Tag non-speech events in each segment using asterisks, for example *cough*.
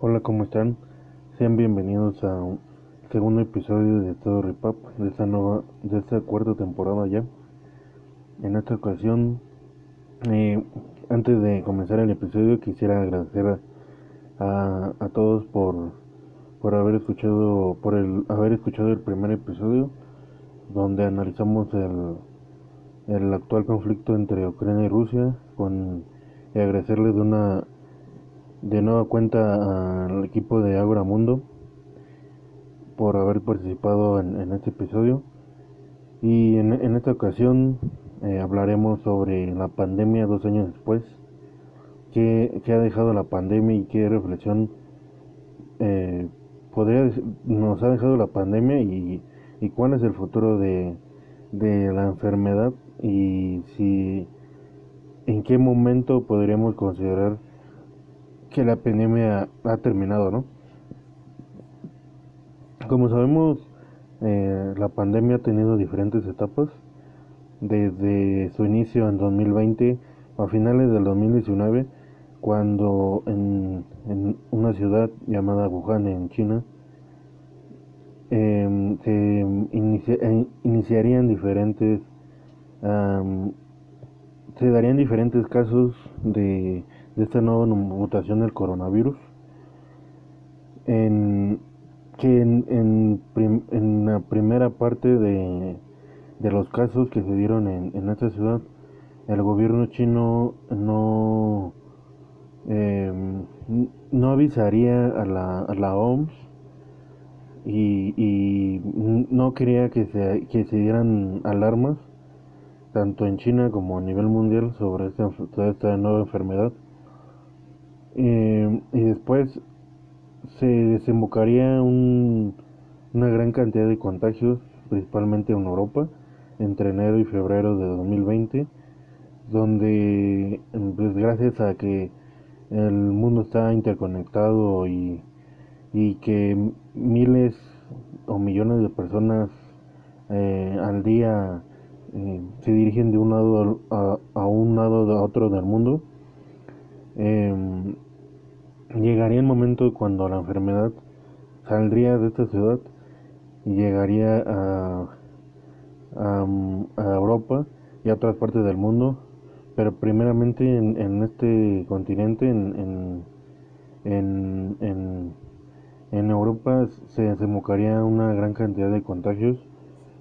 Hola, ¿cómo están? Sean bienvenidos a un segundo episodio de Todo Repap de esta nueva, de esta cuarta temporada ya. En esta ocasión, eh, antes de comenzar el episodio, quisiera agradecer a, a, todos por, por haber escuchado, por el haber escuchado el primer episodio, donde analizamos el, el actual conflicto entre Ucrania y Rusia, con y agradecerles de una de nueva cuenta al equipo de Agora Mundo por haber participado en, este episodio. Y en, esta ocasión eh, hablaremos sobre la pandemia dos años después, qué, ha dejado la pandemia y qué reflexión eh, podría, nos ha dejado la pandemia y, y cuál es el futuro de, de la enfermedad y si en qué momento podríamos considerar que la pandemia ha terminado, ¿no? Como sabemos, eh, la pandemia ha tenido diferentes etapas, desde su inicio en 2020 a finales del 2019, cuando en, una ciudad llamada Wuhan, en China, em, se eh, iniciarían diferentes, se darían diferentes casos de de esta nueva mutación del coronavirus, en, que en, en, la primera parte de, de, los casos que se dieron en, en esta ciudad, el gobierno chino no, em, no avisaría a la, a la OMS y, y, no quería que se, que se dieran alarmas tanto en China como a nivel mundial sobre esta, toda esta nueva enfermedad. Eh, y después se desembocaría un, una gran cantidad de contagios, principalmente en Europa, entre enero y febrero de 2020, donde pues gracias a que el mundo está interconectado y, y que miles o millones de personas eh, al día eh, se dirigen de un lado a, a un lado a otro del mundo, eh, llegaría el momento cuando la enfermedad saldría de esta ciudad y llegaría a, a, Europa y a otras partes del mundo, pero primeramente en, en este continente, en, en, en, en Europa, se desembocaría una gran cantidad de contagios,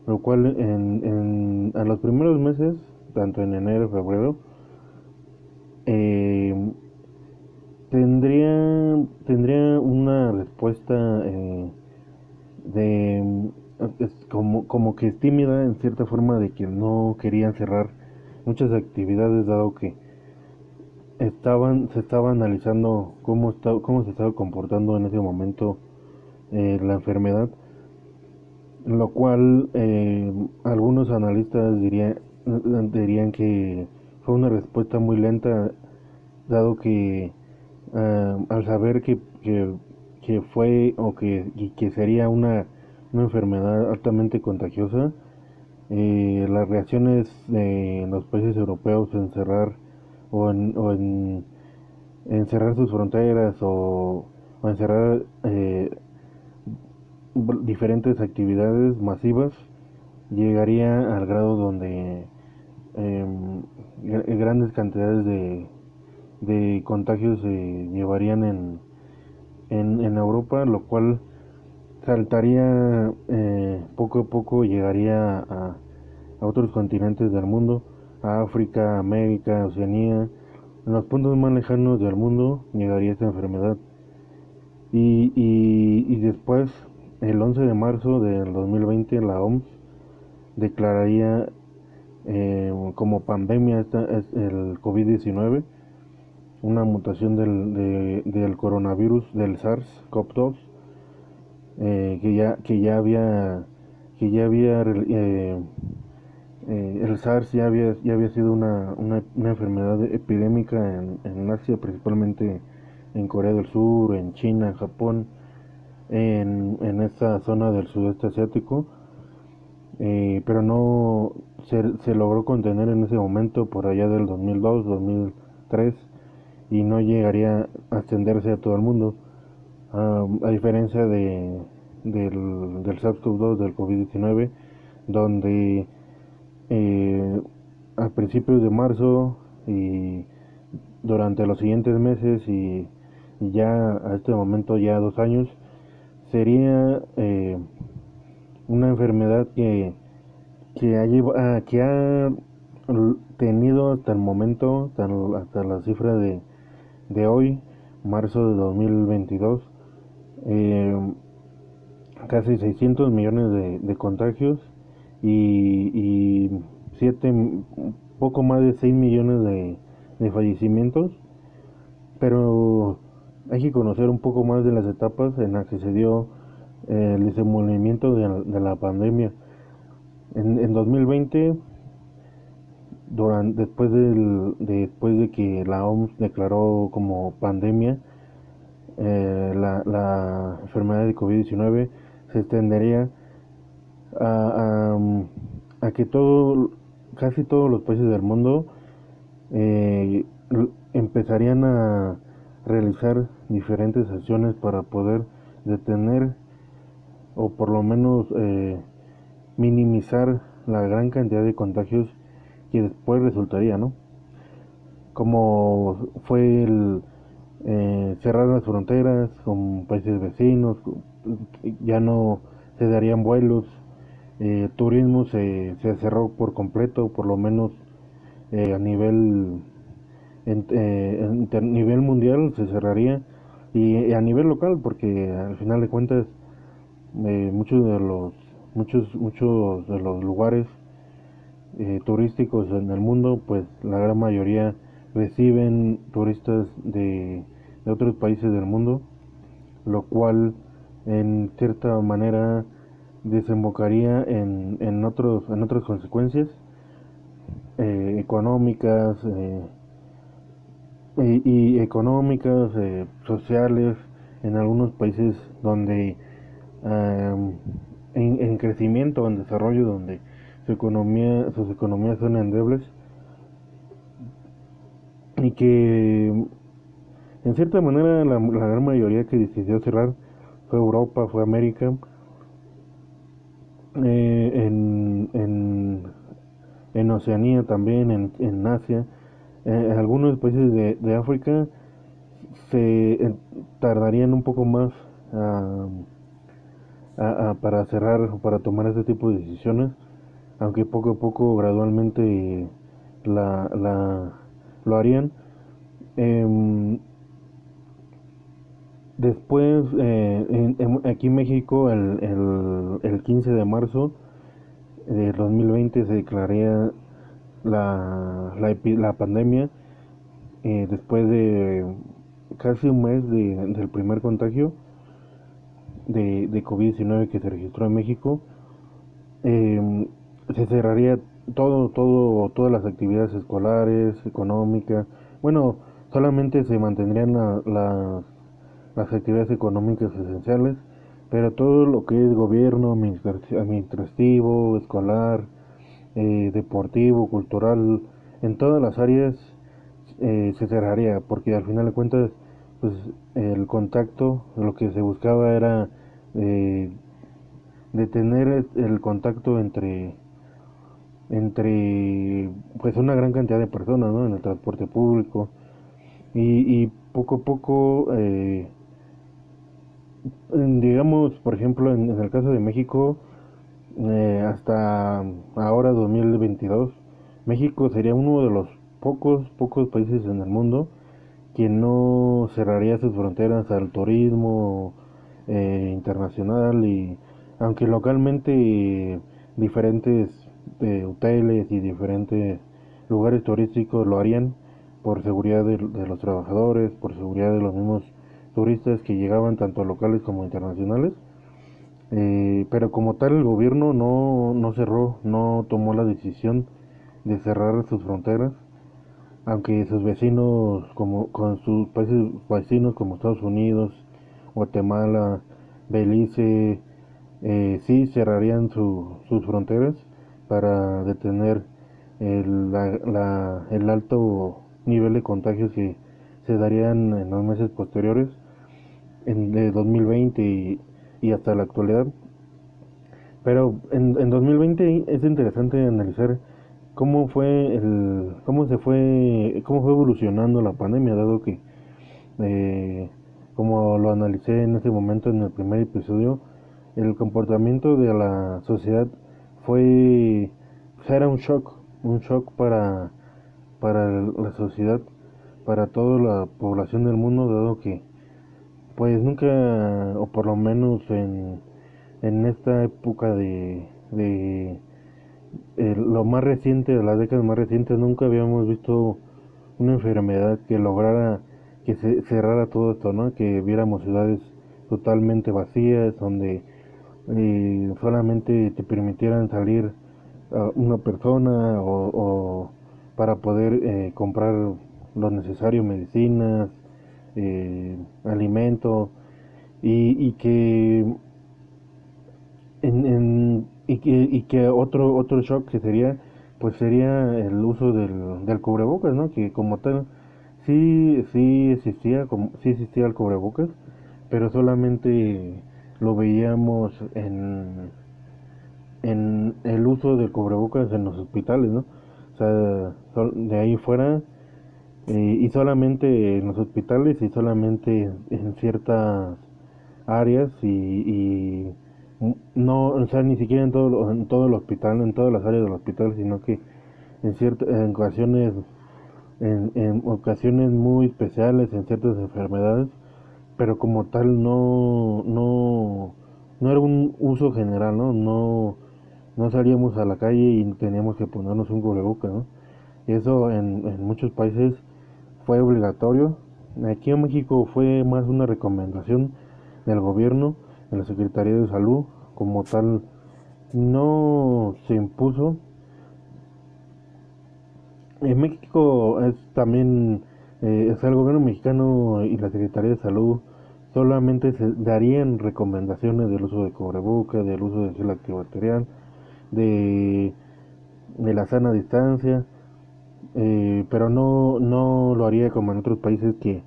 lo cual en, en, a los primeros meses, tanto en enero y febrero, eh, tendría tendría una respuesta eh, de como como que es tímida en cierta forma de que no querían cerrar muchas actividades dado que estaban se estaba analizando cómo cómo se estaba comportando en ese momento eh, la enfermedad lo cual eh, algunos analistas dirían dirían que fue una respuesta muy lenta dado que eh, al saber que, que, fue o que, que sería una, una, enfermedad altamente contagiosa, eh, las reacciones de los países europeos en cerrar o en, o en, cerrar sus fronteras o, o en cerrar eh, diferentes actividades masivas llegaría al grado donde em, grandes cantidades de de contagios se llevarían en, en, Europa, lo cual saltaría eh, poco a poco, llegaría a, a, otros continentes del mundo, a África, América, Oceanía, en los puntos más lejanos del mundo llegaría esta enfermedad. Y, y, y después, el 11 de marzo del 2020, la OMS declararía eh, como pandemia esta, el COVID-19 una mutación del, del coronavirus del SARS-CoV-2 eh, que ya que ya había que ya había eh, eh, el SARS ya había ya había sido una, una, enfermedad epidémica en, en, Asia principalmente en Corea del Sur en China en Japón en, en esta zona del sudeste asiático pero no se, se logró contener en ese momento por allá del 2002 2000 3 y no llegaría a extenderse a todo el mundo. a diferencia de, del, del SARS-CoV-2, del COVID-19, donde eh, a principios de marzo y durante los siguientes meses y, ya a este momento ya dos años sería eh, una enfermedad que que ha, ah, que ha tenido hasta el momento hasta la cifra de, de hoy marzo de 2022 eh, casi 600 millones de, de contagios y, y siete, poco más de 6 millones de, de fallecimientos, pero hay que conocer un poco más de las etapas en las que se dio eh, el desenvolvimiento de, la pandemia. En, en 2020, durante, después, del, después de que la OMS declaró como pandemia eh, la, la enfermedad de COVID-19, se extendería a, a, que todo, casi todos los países del mundo eh, empezarían a realizar diferentes acciones para poder detener o por lo menos eh, minimizar la gran cantidad de contagios que después resultaría, ¿no? Como fue el eh, cerrar las fronteras con países vecinos, ya no se darían vuelos, eh, turismo se, se, cerró por completo, por lo menos eh, a nivel en, eh, nivel mundial se cerraría y, a nivel local porque al final de cuentas eh, muchos de los muchos muchos de los lugares turísticos en el mundo pues la gran mayoría reciben turistas de, de otros países del mundo lo cual en cierta manera desembocaría en, en, otros, en otras consecuencias eh, económicas eh, y, económicas, eh, sociales, en algunos países donde en, en, crecimiento, en desarrollo, donde su economía, sus economías son endebles. Y que en cierta manera la, la gran mayoría que decidió cerrar fue Europa, fue América, eh, en, en, en, Oceanía también, en, en Asia, eh, algunos países de, de África se eh, tardarían un poco más a, a, para cerrar o para tomar este tipo de decisiones, aunque poco a poco, gradualmente la, la, lo harían. Em, Después, eh, aquí en México, el, el, el, 15 de marzo de 2020 se declararía la, la, la pandemia. Eh, después de casi un mes de, del primer contagio de, de COVID-19 que se registró en México, eh, se cerraría todo, todo, todas las actividades escolares, económicas. Bueno, solamente se mantendrían las las actividades económicas esenciales, pero todo lo que es gobierno, administrativo, escolar, eh, deportivo, cultural, en todas las áreas eh, se cerraría, porque al final de cuentas, pues el contacto, lo que se buscaba era eh, detener el contacto entre entre pues una gran cantidad de personas ¿no? en el transporte público y, y poco a poco eh, digamos, por ejemplo, en, el caso de México, eh, hasta ahora 2022, México sería uno de los pocos, pocos países en el mundo que no cerraría sus fronteras al turismo eh, internacional y aunque localmente diferentes eh, hoteles y diferentes lugares turísticos lo harían por seguridad de los trabajadores, por seguridad de los mismos turistas que llegaban tanto locales como internacionales. Eh, pero como tal el gobierno no, no cerró, no tomó la decisión de cerrar sus fronteras, aunque sus vecinos, como con sus países vecinos como Estados Unidos, Guatemala, Belice, eh, sí cerrarían sus fronteras para detener el, la, el alto nivel de contagios que se darían en los meses posteriores, en, de 2020 y, y hasta la actualidad. Pero en, en 2020 es interesante analizar cómo fue el, cómo se fue, cómo fue evolucionando la pandemia, dado que, eh, como lo analicé en ese momento en el primer episodio, el comportamiento de la sociedad fue, era un shock, un shock para, para la sociedad para toda la población del mundo, dado que pues nunca, o por lo menos en, en esta época de, de lo más reciente, de las décadas más recientes, nunca habíamos visto una enfermedad que lograra que se cerrara todo esto, ¿no? Que viéramos ciudades totalmente vacías, donde eh, solamente te permitieran salir una persona o, para poder eh, comprar lo necesario, medicinas, eh, alimento, y, y que en, y que y que otro otro shock que sería pues sería el uso del, del cubrebocas no que como tal sí sí existía como sí existía el cubrebocas pero solamente lo veíamos en en el uso del cubrebocas en los hospitales no o sea de ahí fuera eh, y solamente en los hospitales y solamente en ciertas áreas y, y no, o sea, ni siquiera en todo, en todo el hospital, en todas las áreas del hospital, sino que en ciertas en ocasiones en, en, ocasiones muy especiales en ciertas enfermedades, pero como tal no no no era un uso general, ¿no? No no salíamos a la calle y teníamos que ponernos un cubrebocas, ¿no? Eso en muchos países fue obligatorio. Aquí en México fue más una recomendación del gobierno, de la Secretaría de Salud, como tal no se impuso. En México es también eh, el gobierno mexicano y la Secretaría de Salud solamente se darían recomendaciones del uso de cubrebocas, del uso de gel antibacterial, de, de la sana distancia, eh, pero no, no lo haría como en otros países que,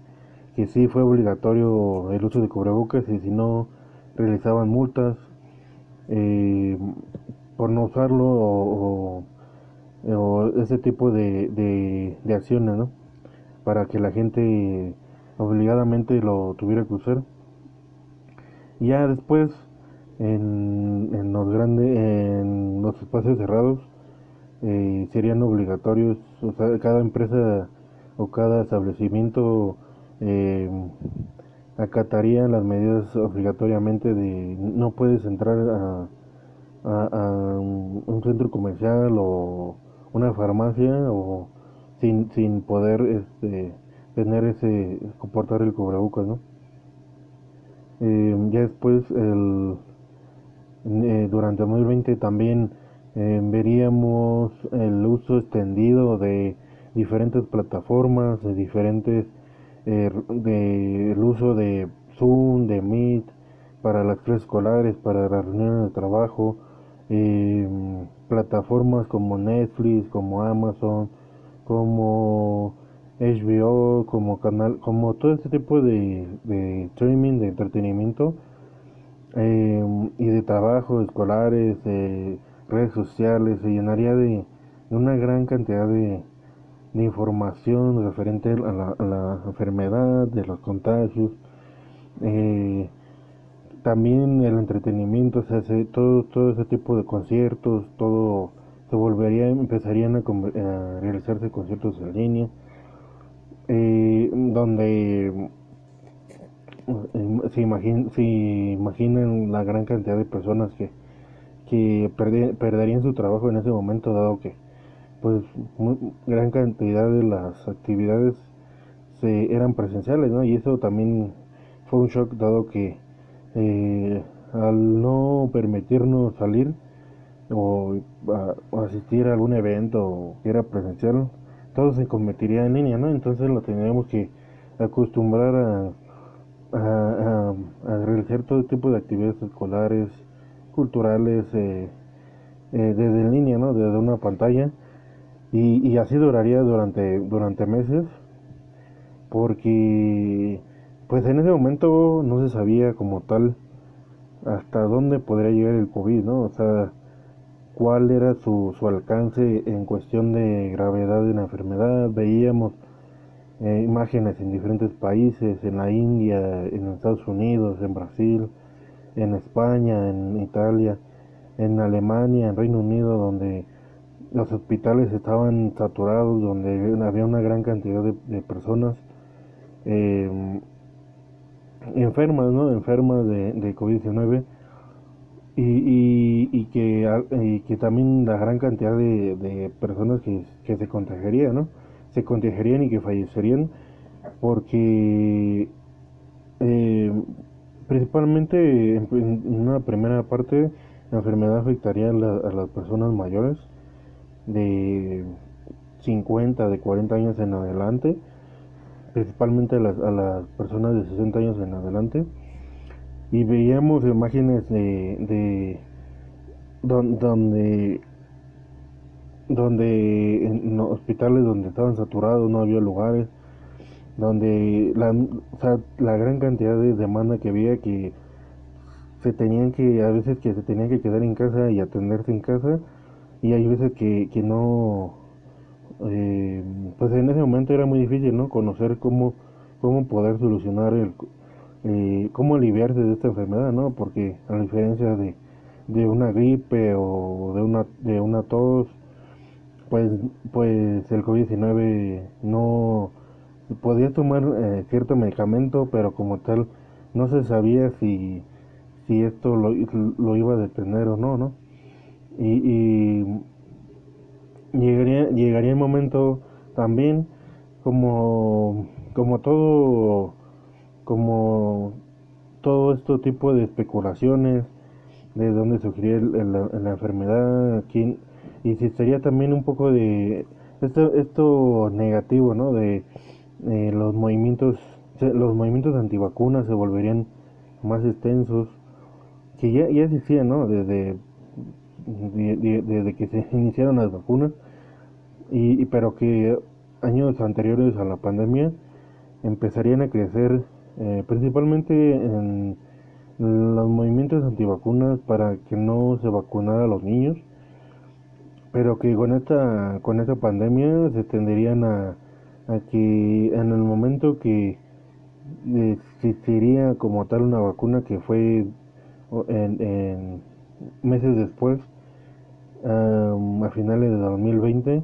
que sí fue obligatorio el uso de cubrebocas y si no realizaban multas eh, por no usarlo o, ese tipo de, de, acciones ¿no? para que la gente obligadamente lo tuviera que usar ya después en, en los grandes en los espacios cerrados eh, serían obligatorios, o sea, cada empresa o cada establecimiento eh, acataría las medidas obligatoriamente de no puedes entrar a, a, un centro comercial o una farmacia o sin, sin poder este, tener ese comportar el cubrebocas no eh, ya después el eh, durante 2020 también eh, veríamos el uso extendido de diferentes plataformas, de diferentes, eh, de, el uso de Zoom, de Meet, para las clases escolares, para las reuniones de trabajo, eh, plataformas como Netflix, como Amazon, como HBO, como canal, como todo este tipo de, de streaming, de entretenimiento y de trabajo, escolares, redes sociales, se llenaría de, una gran cantidad de, información referente a la, enfermedad, de los contagios, eh, también el entretenimiento, se hace todo, todo ese tipo de conciertos, todo se volvería, empezarían a, realizarse conciertos en línea, eh, donde eh, se, se imaginan la gran cantidad de personas que que perderían su trabajo en ese momento dado que pues gran cantidad de las actividades se eran presenciales ¿no? y eso también fue un shock dado que eh, al no permitirnos salir o, asistir a algún evento que era presencial todo se convertiría en línea ¿no? entonces lo tendríamos que acostumbrar a, a, a realizar todo tipo de actividades escolares culturales eh, eh, desde línea, ¿no? Desde una pantalla. Y, y así duraría durante, durante meses, porque pues en ese momento no se sabía como tal hasta dónde podría llegar el COVID, ¿no? O sea, cuál era su, su alcance en cuestión de gravedad de la enfermedad. Veíamos eh, imágenes en diferentes países, en la India, en Estados Unidos, en Brasil, en España, en Italia, en Alemania, en Reino Unido, donde los hospitales estaban saturados, donde había una gran cantidad de, personas em, enfermas, ¿no? Enfermas de, de COVID-19 y, y, que, que también la gran cantidad de, de personas que, que, se contagiarían, ¿no? Se contagiarían y que fallecerían porque eh, principalmente en, una primera parte la enfermedad afectaría a, a, las personas mayores de 50, de 40 años en adelante, principalmente a las, a las personas de 60 años en adelante. Y veíamos imágenes de, de donde donde en hospitales donde estaban saturados no había lugares donde la, o la gran cantidad de demanda que había que se tenían que a veces que se tenían que quedar en casa y atenderse en casa y hay veces que, que no eh, pues en ese momento era muy difícil no conocer cómo cómo poder solucionar el, eh, cómo aliviarse de esta enfermedad, ¿no? Porque a diferencia de, de una gripe o de una, de una tos, pues, pues el COVID-19 no podía tomar eh, cierto medicamento, pero como tal no se sabía si, si esto lo, lo iba a detener o no, ¿no? Y, y llegaría, llegaría el momento también como, como todo como todo este tipo de especulaciones de dónde surgiría la enfermedad, quién, y si sería también un poco de esto, esto negativo, ¿no? De los movimientos, los movimientos antivacunas se volverían más extensos, que ya, ya existían, ¿no? Desde, desde que se *laughs* iniciaron las vacunas, y, pero que años anteriores a la pandemia empezarían a crecer eh, principalmente en los movimientos antivacunas para que no se vacunara a los niños, pero que con esta, con esta pandemia se tenderían a, a que en el momento que existiría como tal una vacuna que fue en, meses después, a finales de 2020,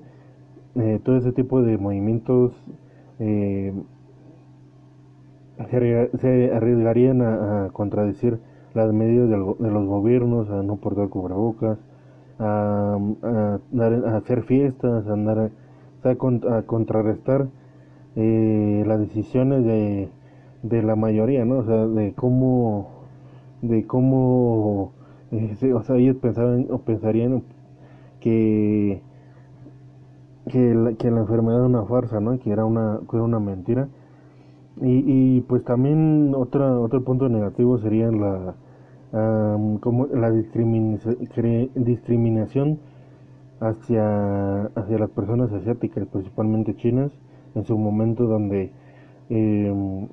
eh, todo ese tipo de movimientos eh, se arriesgarían a, contradecir las medidas de, los gobiernos, a no portar cubrebocas, a, a, hacer fiestas, a, andar, a, contrarrestar eh, las decisiones de, de la mayoría, ¿no? O sea, de cómo, de cómo, eh, o sea, ellos pensaban o pensarían que que la, que la enfermedad era una farsa, ¿no? Que era una, que era una mentira y, y pues también otra, otro punto negativo sería la, como la discriminación hacia, hacia las personas asiáticas, principalmente chinas, en su momento donde eh,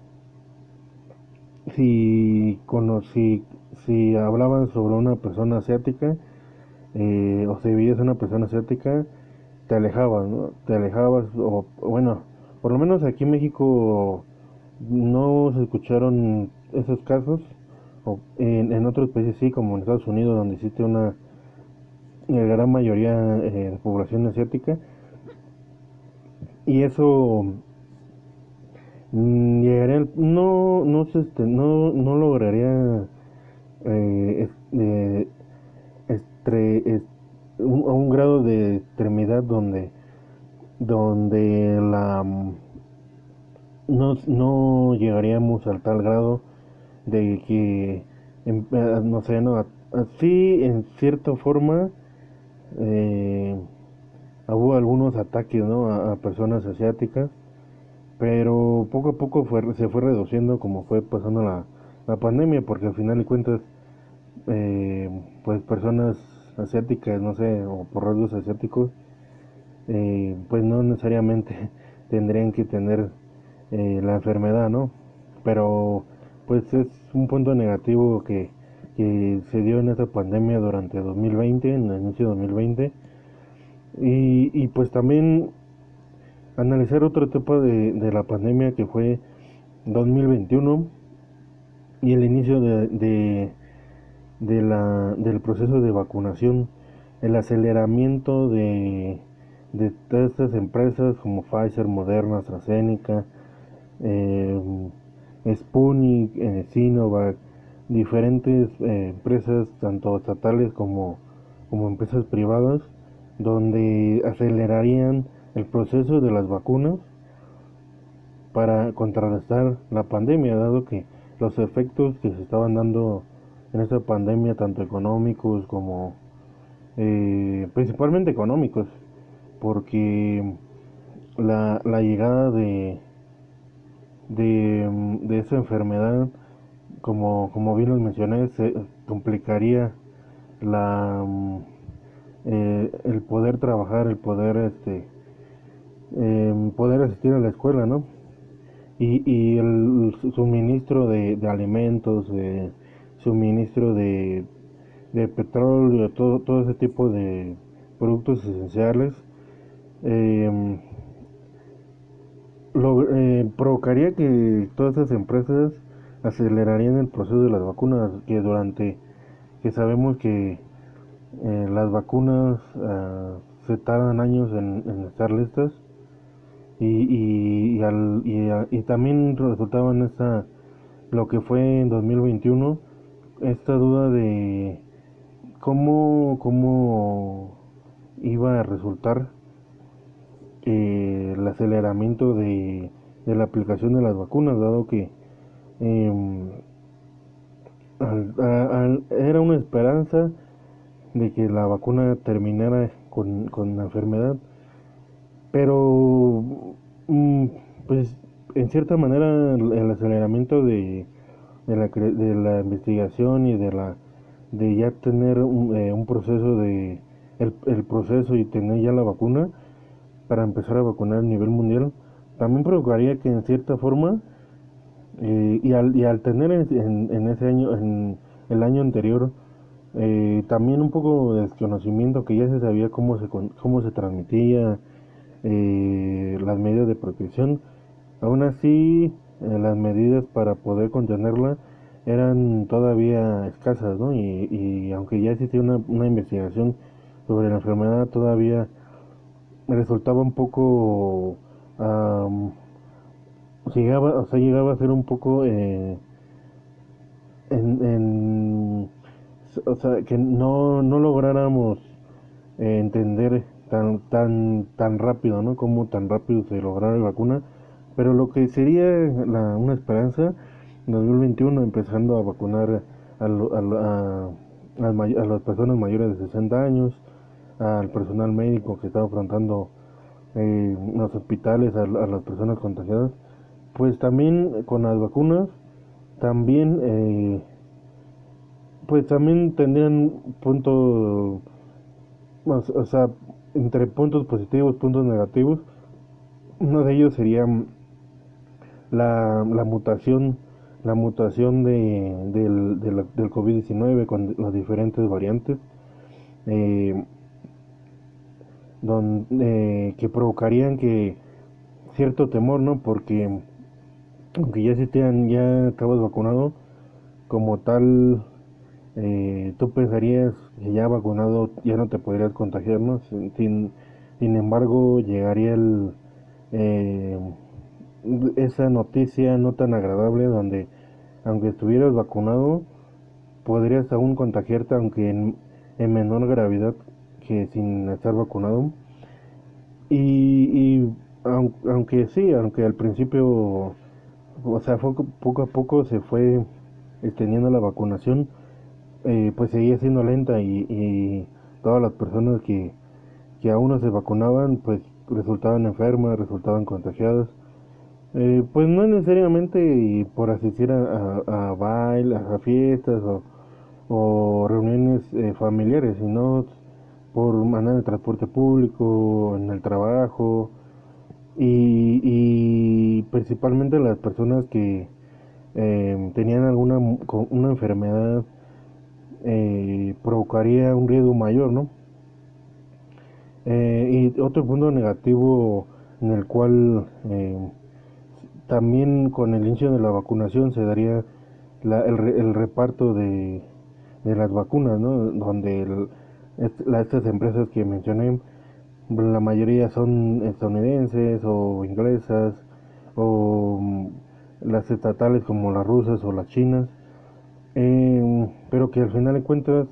si, conocí, si hablaban sobre una persona asiática eh, o si veías una persona asiática, te alejabas. Te alejabas, o bueno, por lo menos aquí en México no se escucharon esos casos o en, otros países sí como en Estados Unidos donde existe una gran mayoría eh, de población asiática y eso mm, llegaría no no este, no no lograría eh, un, a un grado de extremidad donde donde la no, no llegaríamos al tal grado de que, em, eh, no sé, no, así en cierta forma eh, hubo algunos ataques ¿no? a, personas asiáticas, pero poco a poco fue, se fue reduciendo como fue pasando la, la pandemia, porque al final de cuentas, eh, pues personas asiáticas, no sé, o por rasgos asiáticos, eh, pues no necesariamente *laughs* tendrían que tener eh, la enfermedad, ¿no? Pero pues es un punto negativo que, se dio en esta pandemia durante 2020, en el inicio de 2020. Y, y pues también analizar otro etapa de, de la pandemia que fue 2021 y el inicio de, de, la, del proceso de vacunación, el aceleramiento de, de todas estas empresas como Pfizer, Moderna, AstraZeneca, eh, Sputnik, eh, Sinovac, diferentes eh, empresas, tanto estatales como, como empresas privadas, donde acelerarían el proceso de las vacunas para contrarrestar la pandemia, dado que los efectos que se estaban dando en esta pandemia, tanto económicos como eh, principalmente económicos, porque la, la llegada de, de, de, esa enfermedad, como, como bien los mencioné, se complicaría la, eh, el poder trabajar, el poder este, eh, poder asistir a la escuela, ¿no? y, y el suministro de, alimentos, de suministro de, de petróleo, todo, todo ese tipo de productos esenciales, eh, eh, provocaría que todas esas empresas acelerarían el proceso de las vacunas, que durante, que sabemos que eh, las vacunas ah, se tardan años en, estar listas, y, y, y, al, y, también resultaba en esta, lo que fue en 2021, esta duda de cómo, cómo iba a resultar eh, el aceleramiento de, de, la aplicación de las vacunas, dado que eh, era una esperanza de que la vacuna terminara con, con la enfermedad. Pero, mm, pues, en cierta manera, el aceleramiento de, de, la, de la investigación y de la de ya tener un, eh, un proceso de el, el, proceso y tener ya la vacuna para empezar a vacunar a nivel mundial también provocaría que en cierta forma eh, y, al, y al tener en, en, ese año en el año anterior eh, también un poco de desconocimiento que ya se sabía cómo se cómo se transmitía eh, las medidas de protección. Aún así, eh, las medidas para poder contenerla eran todavía escasas, ¿no? Y, y aunque ya existía una, una, investigación sobre la enfermedad, todavía resultaba un poco... llegaba, o sea, llegaba a ser un poco... Eh, en, en, o sea, que no, no lográramos entender tan tan tan rápido, ¿no? Como tan rápido se lograra la vacuna, pero lo que sería la, una esperanza en 2021 empezando a vacunar a, a, a, las personas mayores de 60 años, al personal médico que está afrontando eh, los hospitales, a, las personas contagiadas, pues también con las vacunas, también, eh, pues también tendrían punto, o sea, entre puntos positivos, puntos negativos. Uno de ellos sería la, la mutación la mutación de, del, del COVID-19 con las diferentes variantes eh, donde, que provocarían que cierto temor, ¿no? Porque aunque ya existían, ya estabas vacunado, como tal eh, tú pensarías que ya vacunado ya no te podrías contagiar, ¿no? Sin, sin embargo, llegaría el, eh, esa noticia no tan agradable donde, aunque estuvieras vacunado, podrías aún contagiarte, aunque en, menor gravedad que sin estar vacunado. Y, aunque sí, aunque al principio, o sea, poco a poco se fue extendiendo la vacunación, eh, pues seguía siendo lenta y, todas las personas que, que aún no se vacunaban pues resultaban enfermas, resultaban contagiadas. Eh, pues no necesariamente por asistir a, a, bailes, a fiestas o, reuniones eh, familiares, sino por andar en el transporte público, en el trabajo y, y principalmente las personas que eh, tenían alguna una enfermedad eh, provocaría un riesgo mayor, ¿no? Eh, y otro punto negativo en el cual también con el inicio de la vacunación se daría el, reparto de, las vacunas, ¿no? Donde estas empresas que mencioné, la mayoría son estadounidenses o inglesas o mm, las estatales como las rusas o las chinas, em, pero que al final de cuentas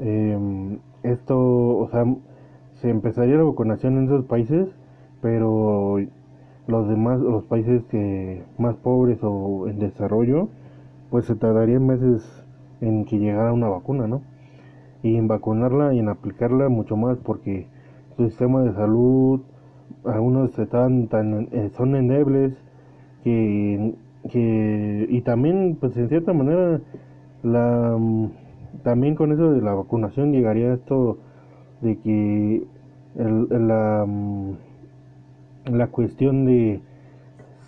em, esto, o sea, se empezaría la vacunación en esos países, pero los demás, los países que más pobres o en desarrollo, pues se tardarían meses en que llegara una vacuna, ¿no? Y en vacunarla y en aplicarla mucho más porque su sistema de salud, algunos están tan, eh, son endebles que, que, y también, pues en cierta manera, la, también con eso de la vacunación llegaría esto de que el, la la cuestión de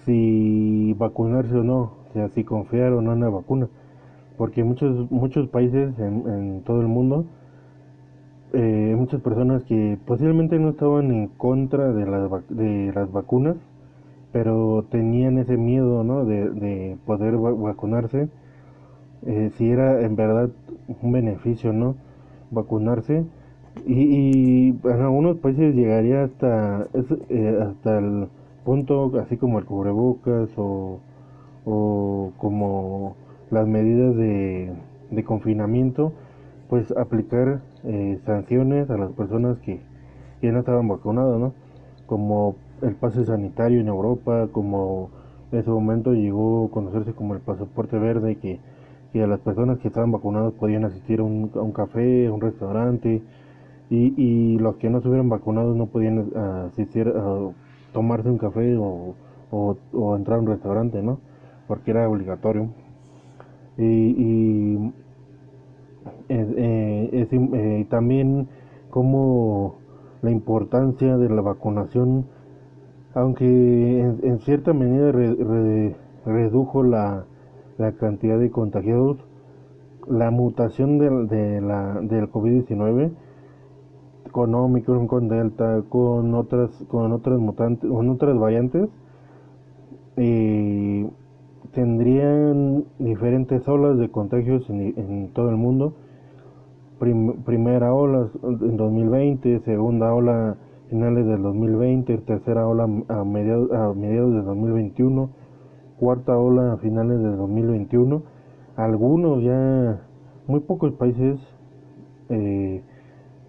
si vacunarse o no, o sea, si confiar o no en la vacuna, porque muchos muchos países en, en todo el mundo, eh, muchas personas que posiblemente no estaban en contra de las, de las vacunas, pero tenían ese miedo, ¿no? De, de poder vacunarse, eh, si era en verdad un beneficio, ¿no? Vacunarse y, en algunos países llegaría hasta, eh, hasta el punto, así como el cubrebocas o, o como las medidas de, confinamiento, pues aplicar eh, sanciones a las personas que, ya no estaban vacunadas, ¿no? Como el pase sanitario en Europa, como en ese momento llegó a conocerse como el pasaporte verde, que, que las personas que estaban vacunadas podían asistir a un, café, a un restaurante, y, y los que no estuvieran vacunados no podían eh, asistir a tomarse un café o, o, entrar a un restaurante, ¿no? Porque era obligatorio. Y, y eh, eh, también como la importancia de la vacunación, aunque en, cierta medida redujo la, la, cantidad de contagiados, la mutación de, de la, del COVID-19 con Omicron, con Delta, con otras, con otras mutantes, con otras variantes, y tendrían diferentes olas de contagios en, todo el mundo. primera ola en 2020, segunda ola finales del 2020, tercera ola a mediados, a mediados de 2021, cuarta ola a finales de 2021. Algunos ya, muy pocos países eh,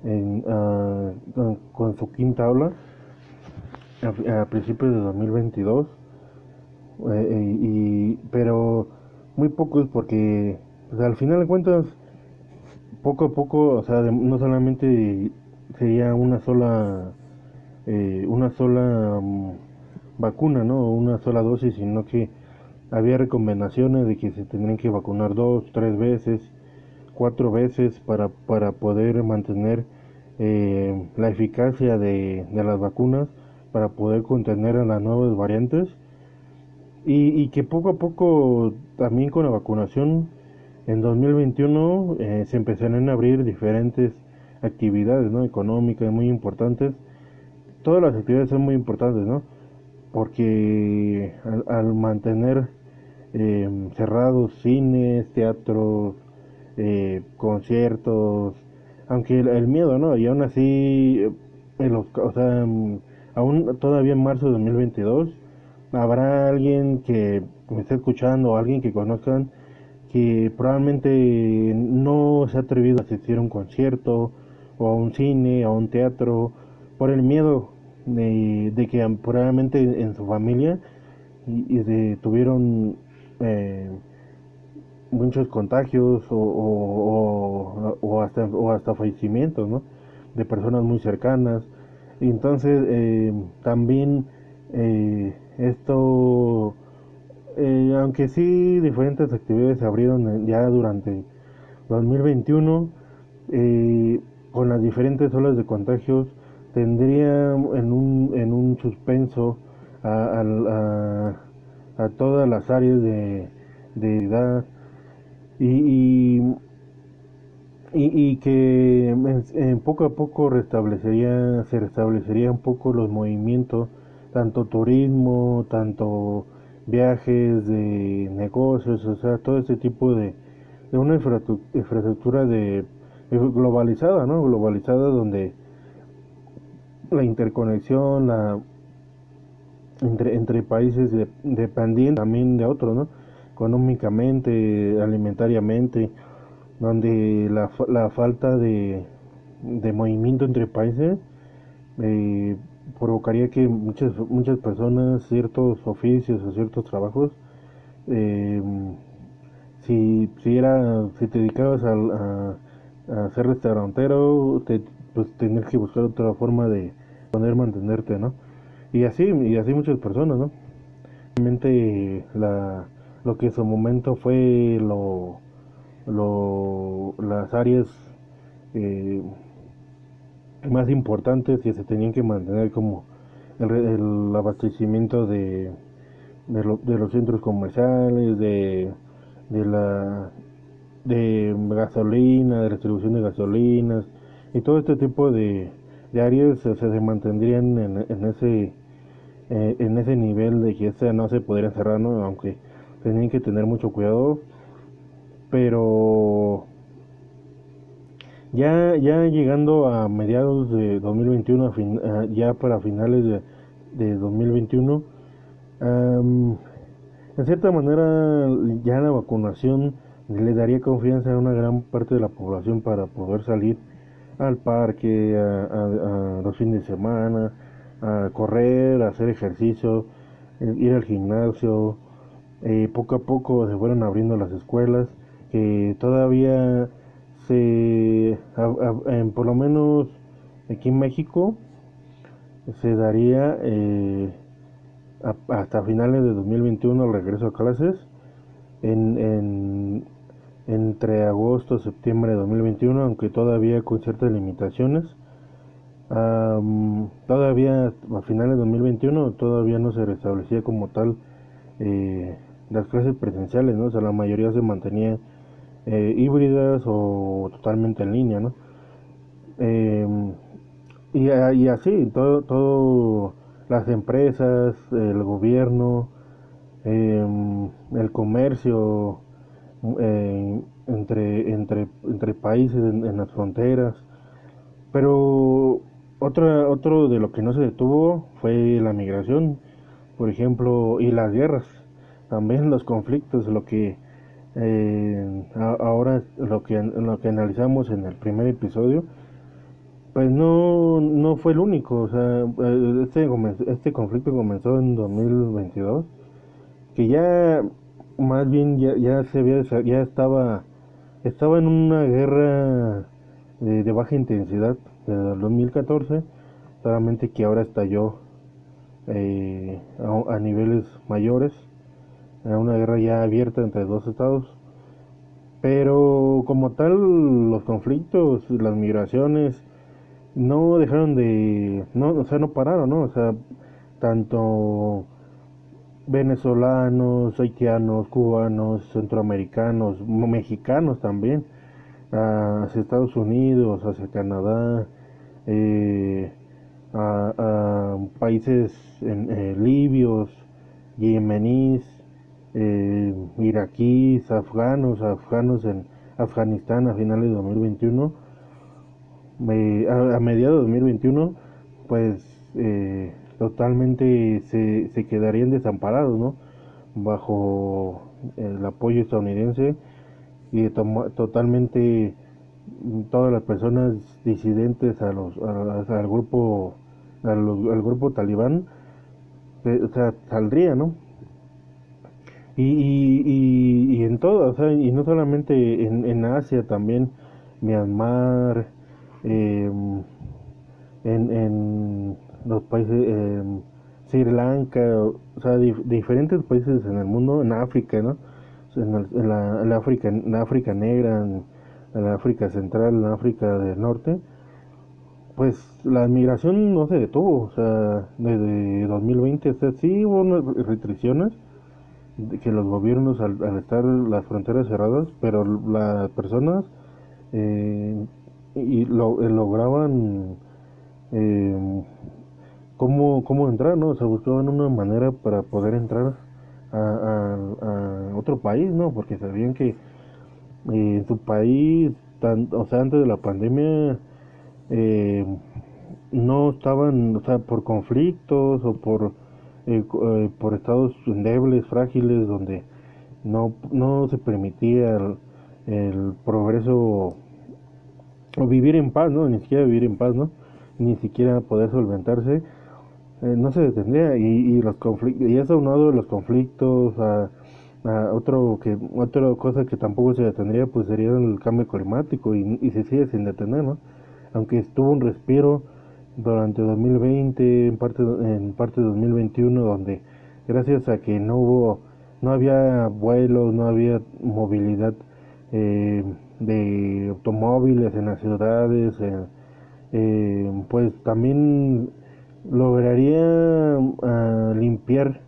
en, ah, con su quinta ola a, principios de 2022 eh, eh, y, pero muy pocos porque al final de cuentas poco a poco o sea no solamente sería una sola eh, una sola mm, vacuna no una sola dosis sino que había recomendaciones de que se tendrían que vacunar dos tres veces cuatro veces para, para poder mantener eh, la eficacia de, las vacunas para poder contener a las nuevas variantes y, que poco a poco también con la vacunación en 2021 eh, se empezaron a abrir diferentes actividades ¿no? económicas muy importantes todas las actividades son muy importantes ¿no? porque al, mantener eh, cerrados cines teatros conciertos aunque el, miedo, ¿no? Y aún así, en los, o sea, mm, aún todavía en marzo de 2022, habrá alguien que me esté escuchando o alguien que conozcan que probablemente no se ha atrevido a asistir a un concierto o a un cine, a un teatro, por el miedo de, que probablemente en su familia y, tuvieron eh, muchos contagios o, o, hasta, o hasta fallecimientos ¿no? de personas muy cercanas. Y entonces eh, también eh, esto, aunque sí diferentes actividades se abrieron ya durante 2021, con las diferentes olas de contagios tendría en un, en un suspenso a, a, todas las áreas de, de edad y, y, que poco a poco restablecería, se restablecería un poco los movimientos, tanto turismo, tanto viajes de negocios, o sea, todo ese tipo de, de una infraestructura de globalizada, ¿no? Globalizada donde la interconexión, la entre, entre países dependiendo también de otros, ¿no? Económicamente, alimentariamente, donde la, la falta de, de movimiento entre países eh, provocaría que muchas muchas personas ciertos oficios o ciertos trabajos eh, si si era si te dedicabas a, a, ser restaurantero te, pues tenías que buscar otra forma de poder mantenerte no y así y así muchas personas no realmente la lo que en su momento fue lo lo, las áreas eh, más importantes que se tenían que mantener como el, abastecimiento de, de, los centros comerciales, de, de la de gasolina, de distribución de gasolinas y todo este tipo de, áreas se, mantendrían en, en ese eh, en ese nivel de que ese no se podría cerrar, ¿no? aunque tenían que tener mucho cuidado pero ya, ya llegando a mediados de 2021, ya para finales de, de 2021, en cierta manera ya la vacunación le daría confianza a una gran parte de la población para poder salir al parque, a, los fines de semana, a correr, a hacer ejercicio, eh, ir al gimnasio. Eh, poco a poco se fueron abriendo las escuelas que todavía se, por lo menos aquí en México, se daría eh, hasta finales de 2021 el regreso a clases. En, entre agosto y septiembre de 2021, aunque todavía con ciertas limitaciones. todavía a finales de 2021 todavía no se restablecía como tal eh, las clases presenciales, ¿no? O sea, la mayoría se mantenía eh, híbridas o totalmente en línea, ¿no? Em, y, y, así, todo, todo las empresas, el gobierno, em, el comercio eh, entre, entre, entre países en, las fronteras. Pero otro, otro de lo que no se detuvo fue la migración, por ejemplo, y las guerras, también los conflictos, lo que eh, ahora lo que, lo que analizamos en el primer episodio, pues no, no fue el único. O sea, este, este conflicto comenzó en 2022, que ya más bien ya, ya se había, ya estaba, estaba en una guerra de, baja intensidad el 2014, solamente que ahora estalló eh, a niveles mayores era una guerra ya abierta entre dos estados. Pero como tal, los conflictos, las migraciones, no dejaron de, no, o sea, no pararon, ¿no? O sea, tanto venezolanos, haitianos, cubanos, centroamericanos, mexicanos también, hacia Estados Unidos, hacia Canadá, eh, a, países eh, libios, yemeníes, eh, iraquíes, afganos, afganos en Afganistán a finales de 2021, a, mediados de 2021, pues totalmente se, se quedarían desamparados, ¿no? Bajo el apoyo estadounidense y totalmente todas las personas disidentes a los, al grupo al, grupo talibán eh, o sea, saldría, ¿no? Y, y, y, en todo, o sea, y no solamente en, en Asia, también Myanmar, em, en los países, eh, Sri Lanka, o sea, diferentes países en el mundo, en África, ¿no? En, la, África, en África negra, en, la África central, en la África del norte, pues la migración no se detuvo, o sea, desde 2020, o sea, sí hubo unas restricciones que los gobiernos al, estar las fronteras cerradas, pero las personas eh, y lo, eh, lograban eh, cómo, cómo entrar, ¿no? O buscaban una manera para poder entrar a, otro país, ¿no? Porque sabían que eh, en su país, o sea, antes de la pandemia, eh, no estaban, o sea, por conflictos o por, eh, por estados endebles, frágiles, donde no, no se permitía el, progreso o vivir en paz, ¿no? Ni siquiera vivir en paz, ¿no? Ni siquiera poder solventarse eh, no se detendría y, y los conflictos y eso aunado de los conflictos a, otro que otra cosa que tampoco se detendría pues sería el cambio climático y, y se sigue sin detener no aunque estuvo un respiro durante 2020 en parte en parte de 2021 donde gracias a que no hubo no había vuelos no había movilidad eh, de automóviles en las ciudades eh, pues también lograría ah, limpiar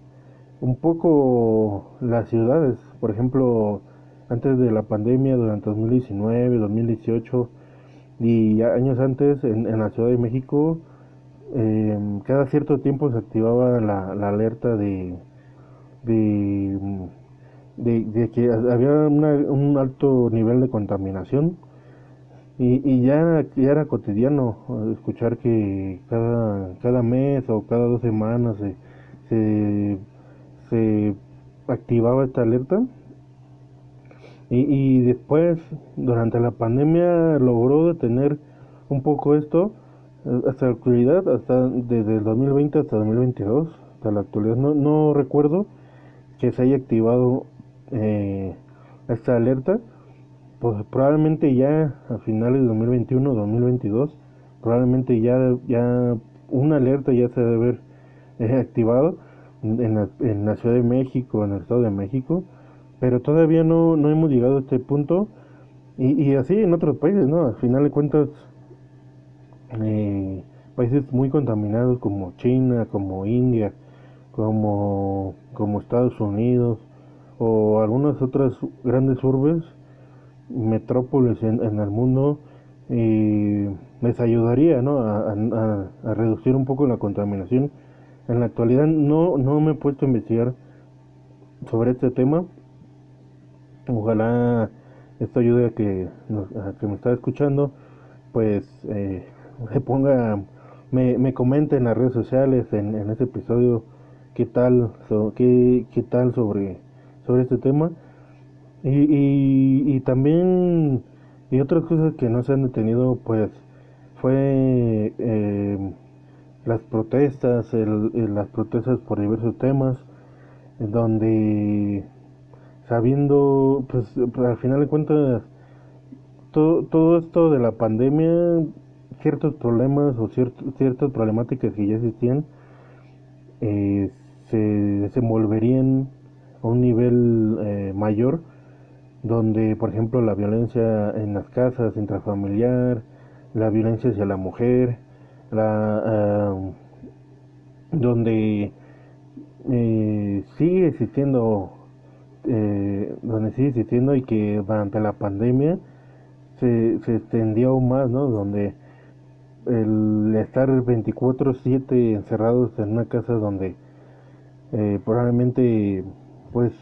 un poco las ciudades. Por ejemplo, antes de la pandemia, durante 2019, 2018 y años antes en, la Ciudad de México, em, cada cierto tiempo se activaba la, alerta de, de, de, que había un alto nivel de contaminación y, y ya, ya, era cotidiano escuchar que cada, cada mes o cada dos semanas se, se, activaba esta alerta. Y, y, después, durante la pandemia, logró detener un poco esto hasta la actualidad, hasta desde el 2020 hasta 2022, hasta la actualidad. No, no recuerdo que se haya activado eh, esta alerta pues probablemente ya a finales de 2021 2022 probablemente ya ya una alerta ya se debe haber eh, activado en la, en la, Ciudad de México en el Estado de México pero todavía no, no hemos llegado a este punto. Y, y así en otros países no al final de cuentas eh, países muy contaminados como China como India como como Estados Unidos o algunas otras grandes urbes metrópolis en, el mundo y les ayudaría ¿no? a, reducir un poco la contaminación. En la actualidad no, no me he puesto a investigar sobre este tema. Ojalá esto ayude a que, a que me está escuchando, pues eh, se ponga, me, me comente en las redes sociales, en, en este episodio, qué tal, qué, qué tal sobre, sobre este tema y, y, también, y otras cosas que no se han detenido, pues, fue eh, las protestas, el, las protestas por diversos temas, donde sabiendo, pues, al final de cuentas, todo, todo esto de la pandemia, ciertos problemas o ciertas problemáticas que ya existían, eh, se desenvolverían a un nivel eh, mayor donde por ejemplo la violencia en las casas intrafamiliar, la violencia hacia la mujer, la, donde eh, sigue existiendo, eh, donde sigue existiendo y que durante la pandemia se, se extendió aún más, ¿no? Donde el estar 24/7 encerrados en una casa donde eh, probablemente pues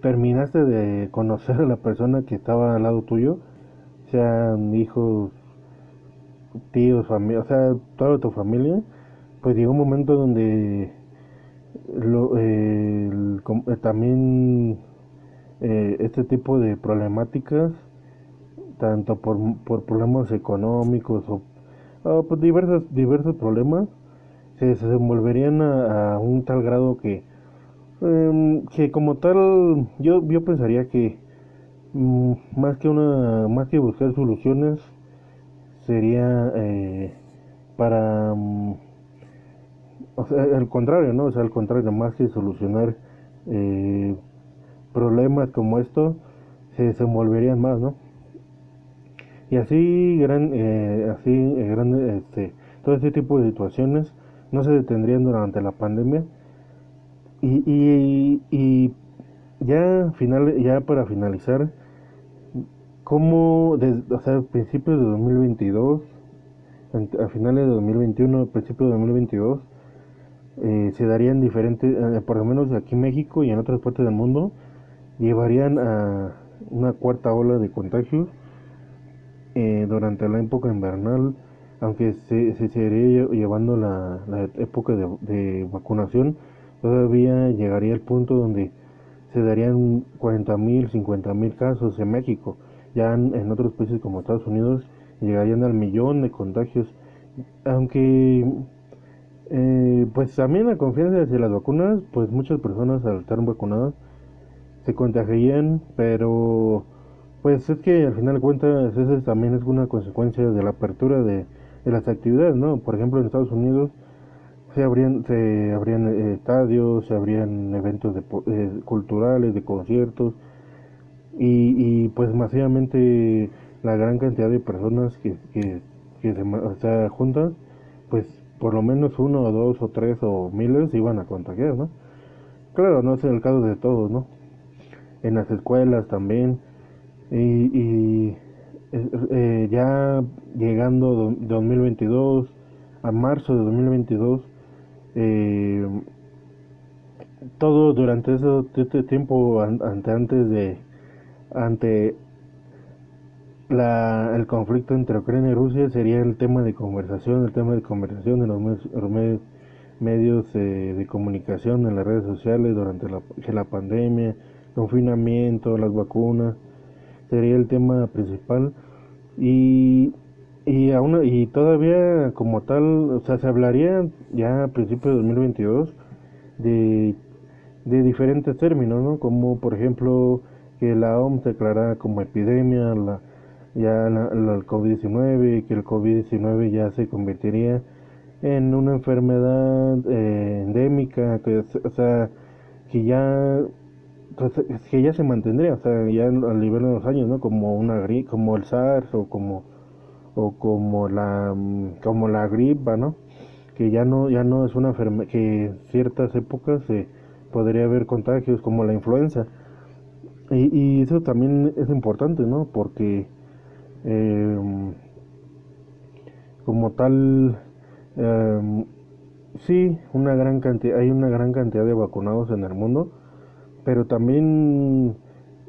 terminaste de conocer a la persona que estaba al lado tuyo, sean hijos, tíos, familia, o sea, toda tu familia, pues llegó un momento donde lo, eh, también eh, este tipo de problemáticas, tanto por, por problemas económicos o, pues diversos, diversos problemas, se desenvolverían a un tal grado que Em, que como tal, yo, yo pensaría que mm, más que una, más que buscar soluciones, sería eh, para, mm, o sea, al contrario, ¿no? O sea, al contrario, más que solucionar eh, problemas como estos, se desenvolverían más, ¿no? y así gran eh, así eh, este todo ese tipo de situaciones no se detendrían durante la pandemia y, y, y ya final ya para finalizar como desde o sea principios de 2022 a finales de 2021 principios de 2022 eh, se darían diferentes eh, por lo menos aquí en México y en otras partes del mundo llevarían a una cuarta ola de contagios eh, durante la época invernal, aunque se, se seguiría llevando la, la época de, vacunación, todavía llegaría el punto donde se darían 40.000, 50.000 casos en México. Ya en, otros países como Estados Unidos llegarían al millón de contagios, aunque eh, pues también la confianza hacia las vacunas, pues muchas personas al estar vacunadas se contagiarían, pero pues es que al final de cuentas eso también es una consecuencia de la apertura de las actividades, ¿no? Por ejemplo en Estados Unidos se abrían, se abrían eh, estadios, se abrían eventos de, eh, culturales, de conciertos y, y, pues masivamente la gran cantidad de personas que, que, que se o sea, juntas, pues por lo menos uno o dos o tres o miles iban a contagiar, ¿no? Claro, no es el caso de todos, ¿no? En las escuelas también y, y eh, ya llegando 2022 a marzo de 2022 eh, todo durante ese, tiempo ante antes de ante la, el conflicto entre Ucrania y Rusia sería el tema de conversación, el tema de conversación en los, medios, medios eh, de comunicación, en las redes sociales durante la, la pandemia, confinamiento, las vacunas, sería el tema principal. Y y aún y todavía como tal, o sea, se hablaría ya a principios de 2022 de, de diferentes términos, ¿no? Como por ejemplo que la OMS declarara como epidemia la ya la, la el COVID-19, que el COVID-19 ya se convertiría en una enfermedad eh, endémica, que o sea, que ya pues, que ya se mantendría, o sea, ya al nivel de los años, ¿no? Como una como el SARS o como o como la como la gripa, ¿no? Que ya no ya no es una enfermedad que en ciertas épocas se podría haber contagios como la influenza. Y, y eso también es importante, ¿no? Porque eh, como tal eh, sí una gran cantidad hay una gran cantidad de vacunados en el mundo pero también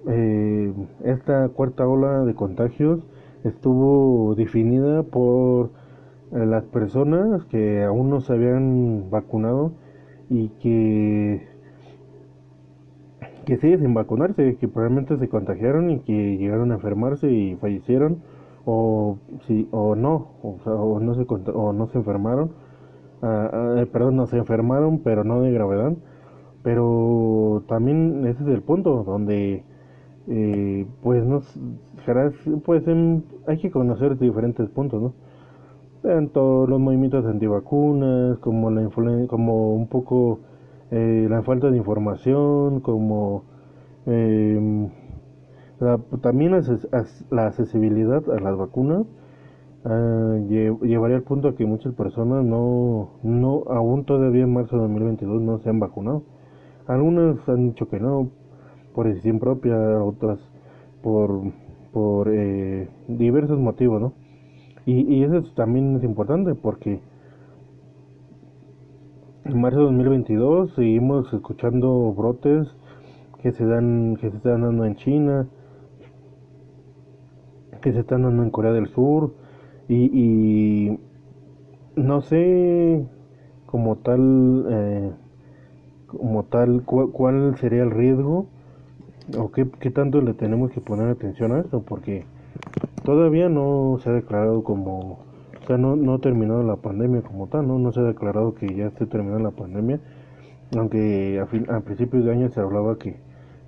eh, esta cuarta ola de contagios estuvo definida por eh, las personas que aún no se habían vacunado y que que siguen sin vacunarse, que probablemente se contagiaron y que llegaron a enfermarse y fallecieron o si o no, o, o no se o no se enfermaron, ah, ah, perdón, no se enfermaron, pero no de gravedad. Pero también ese es el punto donde eh, pues nos pues hay que conocer diferentes puntos, ¿no? Tanto los movimientos antivacunas, como la como un poco eh, la falta de información, como eh, la, también la accesibilidad a las vacunas uh, llevaría al punto a que muchas personas no, no, aún todavía en marzo de 2022 no se han vacunado. Algunas han dicho que no, por decisión propia, otras por, por eh, diversos motivos, ¿no? Y, y eso también es importante porque en marzo de 2022 seguimos escuchando brotes que se dan que se están dando en China, que se están dando en Corea del Sur y, y no sé como tal eh, como tal cuál sería el riesgo o qué, qué tanto le tenemos que poner atención a esto porque todavía no se ha declarado como o sea no, no ha terminado la pandemia como tal no no se ha declarado que ya esté terminada la pandemia. Aunque a, fin, a principios de año se hablaba que,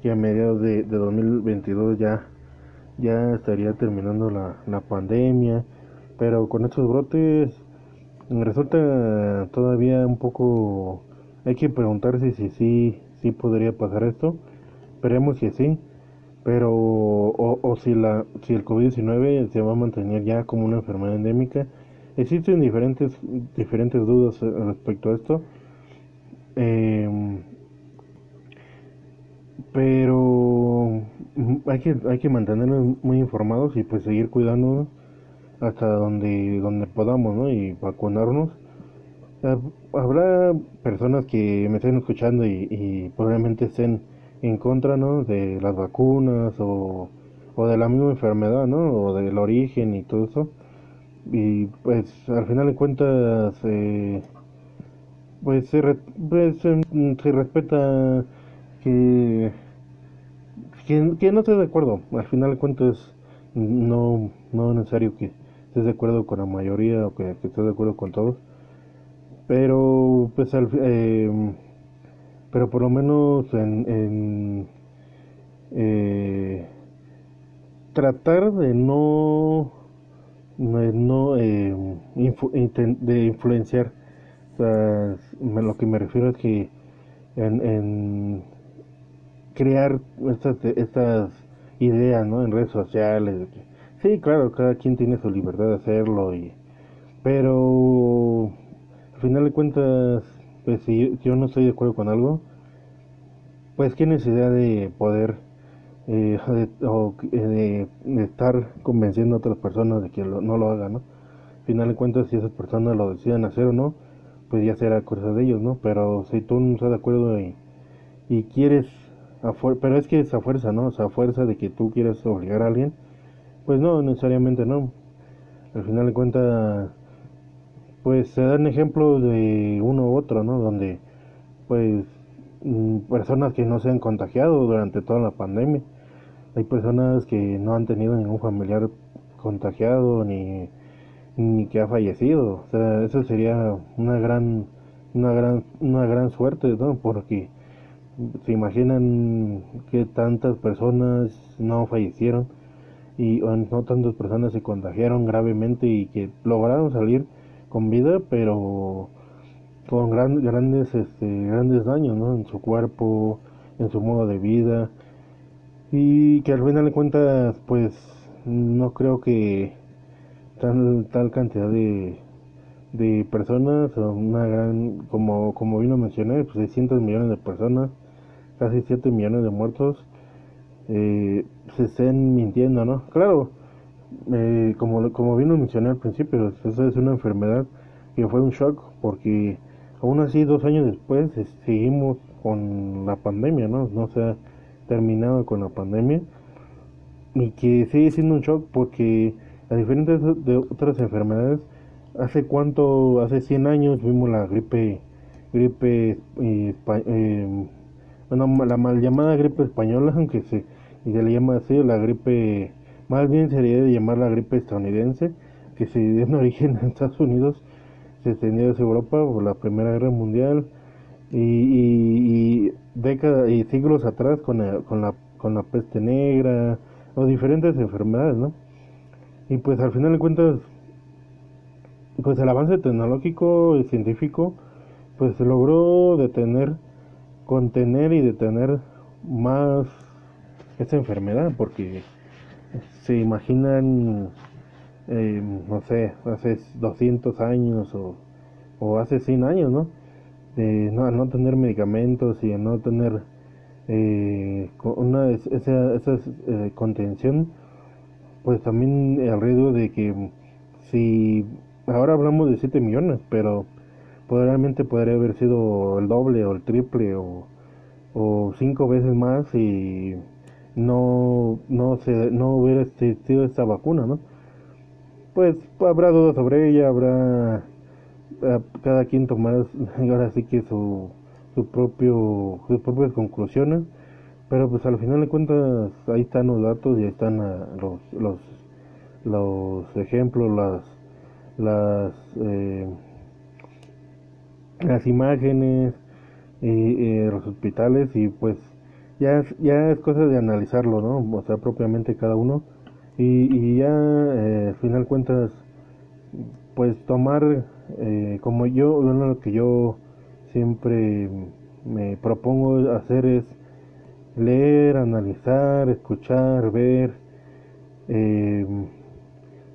que a mediados de, de 2022 ya ya estaría terminando la, la pandemia. Pero con estos brotes resulta todavía un poco hay que preguntarse si sí si podría pasar esto esperemos que sí pero o, o si la si el COVID-19 se va a mantener ya como una enfermedad endémica. Existen diferentes diferentes dudas eh, respecto a esto. Eh, pero hay que hay que mantenernos muy informados y pues seguir cuidándonos hasta donde donde podamos ¿no? y vacunarnos. Habrá personas que me estén escuchando y, y probablemente estén en contra ¿no? de las vacunas o, o de la misma enfermedad ¿no? o del origen y todo eso y pues al final de cuentas eh, pues, se, pues se, respeta que, que, no estés de acuerdo al final de cuentas no no es necesario que estés de acuerdo con la mayoría o que, estés de acuerdo con todos pero pues al, eh, pero por lo menos en, en eh, tratar de no no eh, de influenciar lo que me refiero es que en, en crear estas estas ideas ¿no? en redes sociales sí claro cada quien tiene su libertad de hacerlo y pero al final de cuentas pues si yo, no estoy de acuerdo con algo, pues qué necesidad de poder eh, *laughs* de, o de, estar convenciendo a otras personas de que no lo hagan, ¿no? Al final de cuentas, si esas personas lo deciden hacer o no, pues ya será cosa de ellos, ¿no? Pero si tú no estás de acuerdo y, quieres, pero es que es a fuerza, ¿no? O a fuerza de que tú quieres obligar a alguien, pues no, necesariamente no. Al final de cuentas pues se dan ejemplos de uno u otro, ¿no? Donde pues mm, personas que no se han contagiado durante toda la pandemia. Hay personas que no han tenido ningún familiar contagiado ni, ni que ha fallecido. O sea, eso sería una gran una gran una gran suerte, ¿no? Porque se imaginan que tantas personas no fallecieron y no tantas personas se contagiaron gravemente y que lograron salir con vida, pero con grandes, este, grandes daños ¿no? en su cuerpo, en su modo de vida, y que al final de cuentas, pues no creo que tal, tal cantidad de, de personas, una gran, como, como vino a mencionar, pues 600 millones de personas, casi 7 millones de muertos, eh, se estén mintiendo, ¿no? Claro, eh, como, como vino a mencionar al principio, esa es una enfermedad que fue un shock porque aún así dos años después seguimos con la pandemia, ¿no? No se ha terminado con la pandemia y que sigue siendo un shock porque a diferentes de otras enfermedades, hace cuánto, hace 100 años vimos la gripe, gripe, eh, eh, bueno, la mal llamada gripe española, *laughs* aunque se, se le llama así, la gripe más bien sería de llamar la gripe estadounidense, que se dio en origen en Estados Unidos, se extendió hacia Europa por la Primera Guerra Mundial y, y, décadas y siglos atrás con, con, la, con la peste negra o diferentes enfermedades, ¿no? Y pues al final de cuentas, pues el avance tecnológico y científico, pues logró detener, contener y detener más esta enfermedad, porque se imaginan, eh, no sé, hace 200 años o, o hace 100 años, ¿no? De no, no tener medicamentos y no tener eh, una esa, esa eh, contención, pues también el riesgo de que si ahora hablamos de 7 millones, pero probablemente podría haber sido el doble o el triple o, o cinco veces más y no, no, se, no hubiera existido esta vacuna, ¿no? Pues habrá dudas sobre ella, habrá cada quien tomará *laughs* ahora sí que su, su propio, sus propias conclusiones, pero pues al final de cuentas ahí están los datos y ahí están ah, los, los, los ejemplos, las, las, eh, las imágenes, y, los hospitales y pues ya es, ya es cosa de analizarlo, ¿no? O sea, propiamente cada uno. Y, y ya, eh, al final cuentas, pues tomar, eh, como yo, lo que yo siempre me propongo hacer es leer, analizar, escuchar, ver, eh,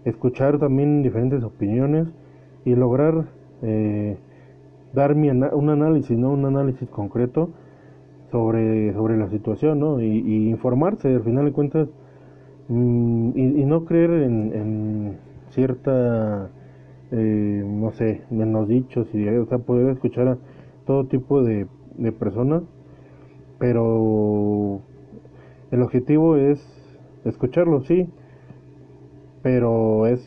escuchar también diferentes opiniones y lograr eh, dar mi un análisis, ¿no? Un análisis concreto sobre, sobre la situación, ¿no? Y, informarse, al final de cuentas, mm, y, no creer en, cierta, eh, no sé, menos dichos, y, o sea, poder escuchar a todo tipo de, de personas, pero el objetivo es escucharlo, sí, pero es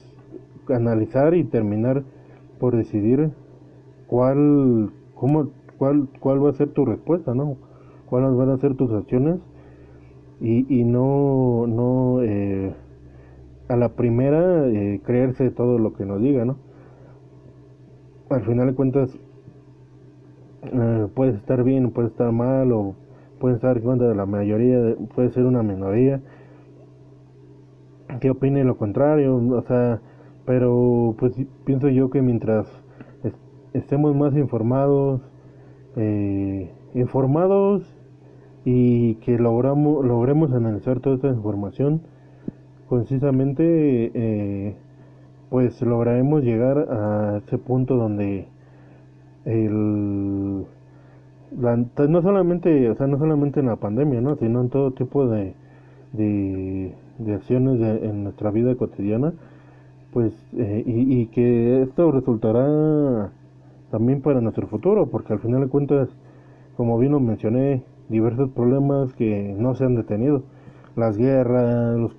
analizar y terminar por decidir cuál, cómo, cuál, cuál va a ser tu respuesta, ¿no? Cuáles van a ser tus acciones y, y no, no eh, a la primera eh, creerse todo lo que nos diga, ¿no? Al final de cuentas, eh, puedes estar bien, puedes estar mal, o puedes estar en de la mayoría, puede ser una minoría que opine lo contrario, o sea, pero pues pienso yo que mientras estemos más informados, eh, informados y que logramos, logremos analizar toda esta información, concisamente eh, pues lograremos llegar a ese punto donde el no solamente o sea no solamente en la pandemia no sino en todo tipo de de, acciones en nuestra vida cotidiana pues eh, y, que esto resultará también para nuestro futuro porque al final de cuentas como bien lo mencioné diversos problemas que no se han detenido las guerras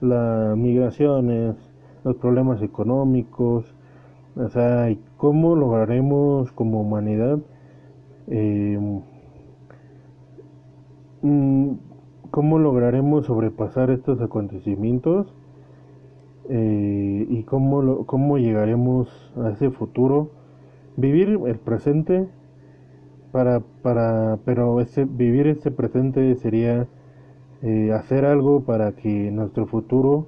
las migraciones los problemas económicos o sea cómo lograremos como humanidad eh, cómo lograremos sobrepasar estos acontecimientos eh, y cómo, cómo llegaremos a ese futuro. Vivir el presente para, para pero ese, vivir ese presente sería eh, hacer algo para que nuestro futuro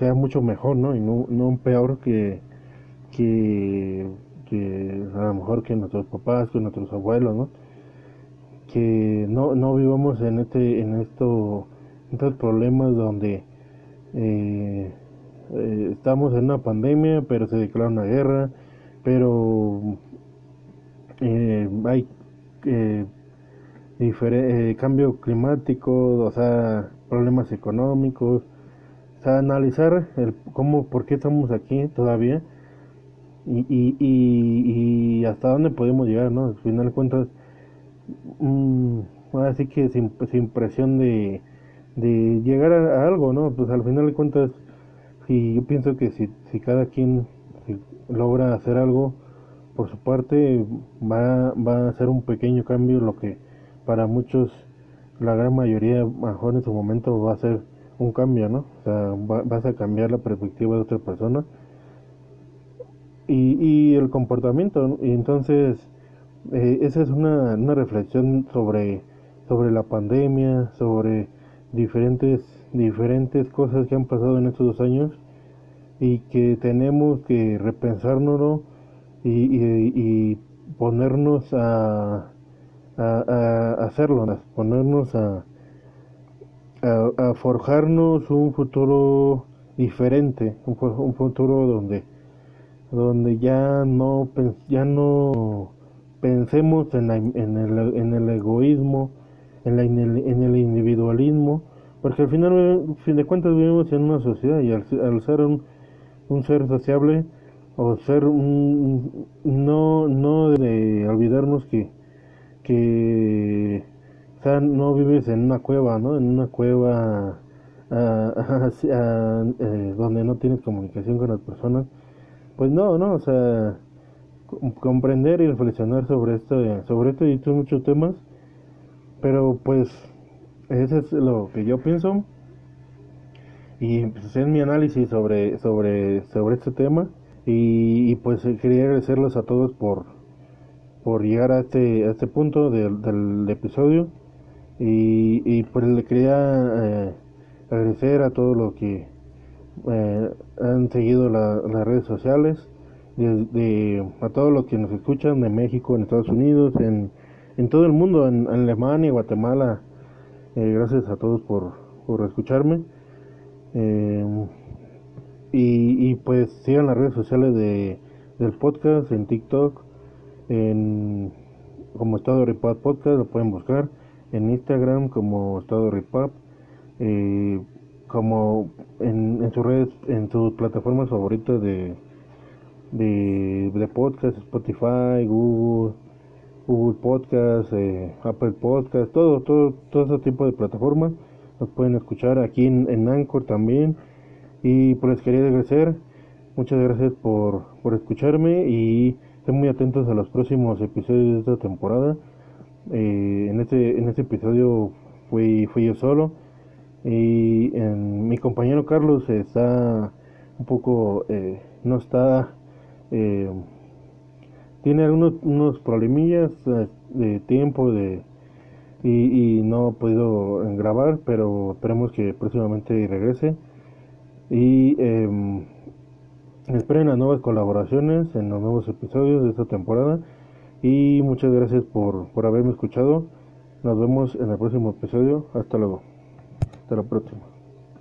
sea mucho mejor, ¿no? Y no, no peor que, que, que a lo mejor que nuestros papás, que nuestros abuelos, ¿no? Que no, no vivamos en este, en esto, estos problemas donde eh, eh, estamos en una pandemia, pero se declara una guerra, pero eh, hay eh, eh, cambio climático, o sea, problemas económicos, o sea, analizar el cómo, por qué estamos aquí todavía y, y, y, hasta dónde podemos llegar, ¿no? Al final de cuentas, mm, así que sin, presión de, llegar a, algo, ¿no? Pues al final de cuentas y yo pienso que si, si cada quien logra hacer algo por su parte, va, va a ser un pequeño cambio, lo que para muchos, la gran mayoría, mejor en su momento, va a ser un cambio, ¿no? O sea, vas a cambiar la perspectiva de otra persona y, y el comportamiento. Y entonces, eh, esa es una, una reflexión sobre, sobre la pandemia, sobre diferentes, diferentes cosas que han pasado en estos dos años y que tenemos que repensárnoslo y, y, ponernos a, a, hacerlo, a ponernos a, a, forjarnos un futuro diferente, un, futuro donde donde ya no ya no pensemos en, en, el, en el egoísmo en, en, el, individualismo, porque al final, fin de cuentas, vivimos en una sociedad y al, ser un, un, ser sociable o ser un, no, no de olvidarnos que, que o sea, no vives en una cueva, ¿no? En una cueva eh, donde no tienes comunicación con las personas. Pues no, no, o sea, comprender y reflexionar sobre esto, sobre esto y muchos temas pero pues ese es lo que yo pienso y pues es mi análisis sobre sobre sobre este tema y, pues quería agradecerles a todos por por llegar a este a este punto del, episodio y, y, pues le quería eh, agradecer a todos los que eh, han seguido las redes sociales de, a todos los que nos escuchan de México en Estados Unidos en en todo el mundo, en, Alemania, Guatemala, Eh, gracias a todos por, por escucharme. Y, y, pues sigan las redes sociales de, del podcast en TikTok, en como Estado Repap Podcast, lo pueden buscar en Instagram como Estado Repap, eh, como en, en sus redes, en sus plataformas favoritas de, de, de podcast, Spotify, Google, Google Podcast, eh, Apple Podcast, todo, todo, todo ese tipo de plataformas. Nos pueden escuchar aquí en, en Anchor también. Y pues quería agradecer. Muchas gracias por, por escucharme y estén muy atentos a los próximos episodios de esta temporada. Eh, en este en este episodio fui, fui yo solo y en, mi compañero Carlos está un poco eh, no está eh, tiene algunos unos problemillas eh, de tiempo de y, y, no ha podido grabar pero esperemos que próximamente regrese y eh, esperen las nuevas colaboraciones en los nuevos episodios de esta temporada. Y muchas gracias por, por haberme escuchado. Nos vemos en el próximo episodio. Hasta luego. Hasta la próxima